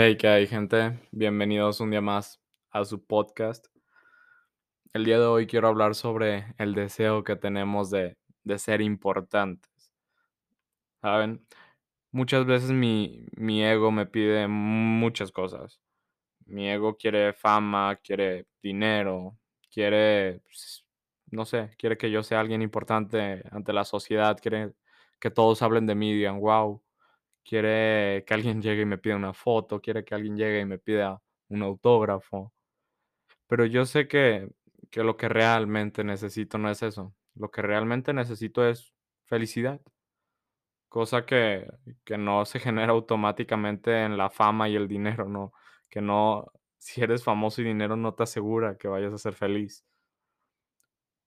Hey, ¿qué hay, gente? Bienvenidos un día más a su podcast. El día de hoy quiero hablar sobre el deseo que tenemos de, de ser importantes. ¿Saben? Muchas veces mi, mi ego me pide muchas cosas. Mi ego quiere fama, quiere dinero, quiere, pues, no sé, quiere que yo sea alguien importante ante la sociedad, quiere que todos hablen de mí y digan, wow, quiere que alguien llegue y me pida una foto, quiere que alguien llegue y me pida un autógrafo. Pero yo sé que, que lo que realmente necesito no es eso. Lo que realmente necesito es felicidad. Cosa que, que no se genera automáticamente en la fama y el dinero, ¿no? Que no, si eres famoso y dinero no te asegura que vayas a ser feliz.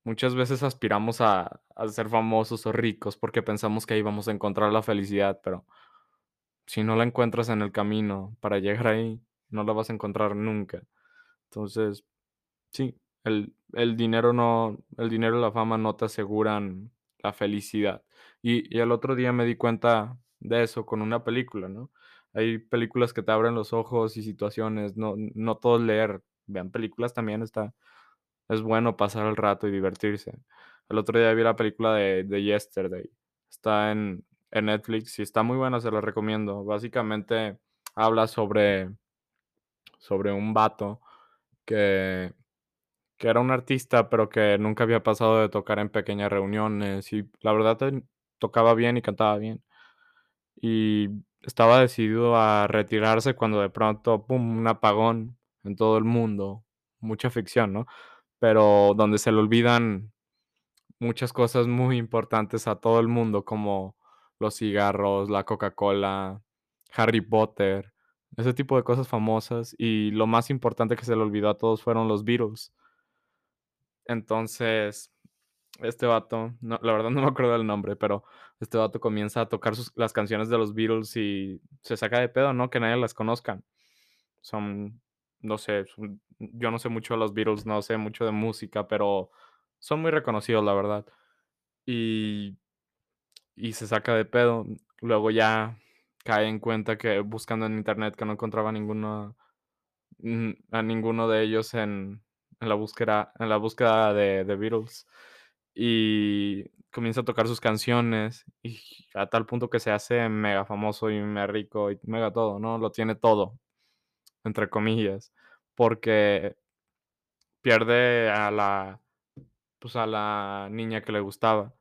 Muchas veces aspiramos a, a ser famosos o ricos porque pensamos que ahí vamos a encontrar la felicidad, pero si no la encuentras en el camino para llegar ahí, no la vas a encontrar nunca. Entonces, sí, el, el dinero no, el dinero y la fama no te aseguran la felicidad. Y, y el otro día me di cuenta de eso con una película, ¿no? Hay películas que te abren los ojos y situaciones, no, no todo es leer, vean películas también está, es bueno pasar el rato y divertirse. El otro día vi la película de, de Yesterday, está en, en Netflix y está muy buena, se la recomiendo. Básicamente habla sobre, sobre un vato que, que era un artista, pero que nunca había pasado de tocar en pequeñas reuniones y la verdad tocaba bien y cantaba bien. Y estaba decidido a retirarse cuando de pronto, pum, un apagón en todo el mundo. Mucha ficción, ¿no? Pero donde se le olvidan muchas cosas muy importantes a todo el mundo, como los cigarros, la Coca-Cola, Harry Potter, ese tipo de cosas famosas. Y lo más importante que se le olvidó a todos fueron los Beatles. Entonces, este vato, la verdad no me acuerdo del nombre, pero este vato comienza a tocar las canciones de los Beatles y se saca de pedo, ¿no? Que nadie las conozcan. Son, no sé, yo no sé mucho de los Beatles, no sé mucho de música, pero son muy reconocidos, la verdad. Y, y se saca de pedo. Luego ya cae en cuenta que buscando en internet que no encontraba ninguno, a ninguno de ellos en, en la búsqueda, en la búsqueda de, de Beatles. Y comienza a tocar sus canciones y a tal punto que se hace mega famoso y mega rico y mega todo, ¿no? Lo tiene todo, entre comillas, porque pierde a la, pues a la niña que le gustaba.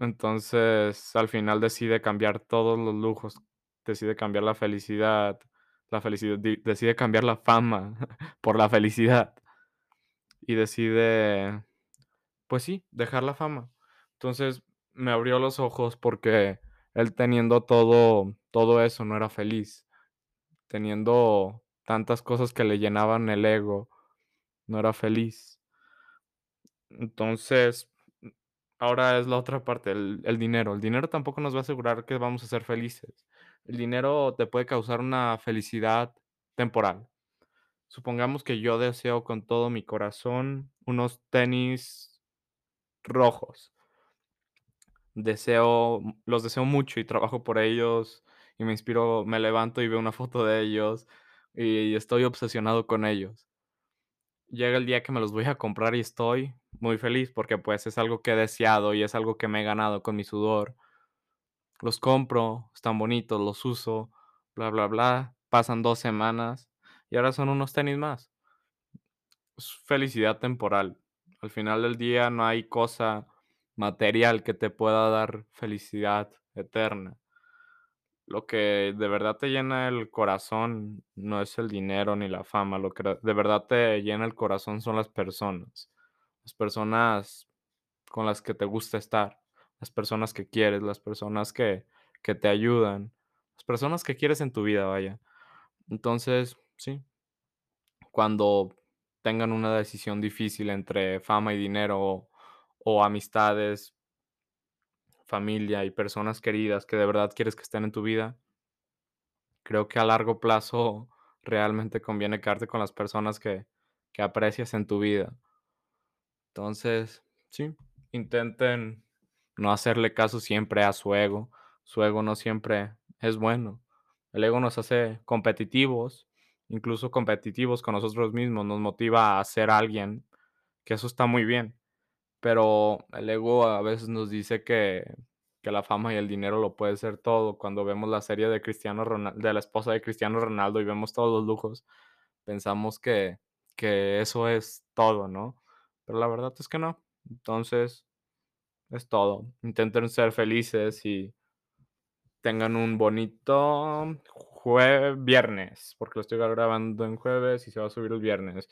Entonces, al final decide cambiar todos los lujos, decide cambiar la felicidad, la felicidad, decide cambiar la fama por la felicidad y decide, pues sí, dejar la fama. Entonces, me abrió los ojos porque él teniendo todo, todo eso no era feliz, teniendo tantas cosas que le llenaban el ego, no era feliz. Entonces, ahora es la otra parte, el, el dinero. El dinero tampoco nos va a asegurar que vamos a ser felices. El dinero te puede causar una felicidad temporal. Supongamos que yo deseo con todo mi corazón unos tenis rojos. Deseo, los deseo mucho y trabajo por ellos y me inspiro, me levanto y veo una foto de ellos y estoy obsesionado con ellos. Llega el día que me los voy a comprar y estoy muy feliz porque, pues, es algo que he deseado y es algo que me he ganado con mi sudor. Los compro, están bonitos, los uso, bla, bla, bla. Pasan 2 semanas y ahora son unos tenis más. Es felicidad temporal. Al final del día no hay cosa material que te pueda dar felicidad eterna. Lo que de verdad te llena el corazón no es el dinero ni la fama, lo que de verdad te llena el corazón son las personas. Las personas con las que te gusta estar, las personas que quieres, las personas que, que te ayudan, las personas que quieres en tu vida, vaya. Entonces, sí, cuando tengan una decisión difícil entre fama y dinero o, o amistades, familia y personas queridas que de verdad quieres que estén en tu vida, Creo que a largo plazo realmente conviene quedarte con las personas que que aprecias en tu vida. Entonces, sí, intenten no hacerle caso siempre a su ego. Su ego no siempre es bueno. El ego nos hace competitivos, incluso competitivos con nosotros mismos, nos motiva a ser alguien, que eso está muy bien. Pero el ego a veces nos dice que que la fama y el dinero lo puede ser todo. Cuando vemos la serie de Cristiano Ronal de la esposa de Cristiano Ronaldo y vemos todos los lujos, pensamos que que eso es todo, ¿no? Pero la verdad es que no. Entonces, es todo. Intenten ser felices y tengan un bonito jue viernes, porque lo estoy grabando en jueves y se va a subir el viernes.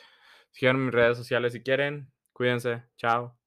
En mis redes sociales si quieren. Cuídense. Chao.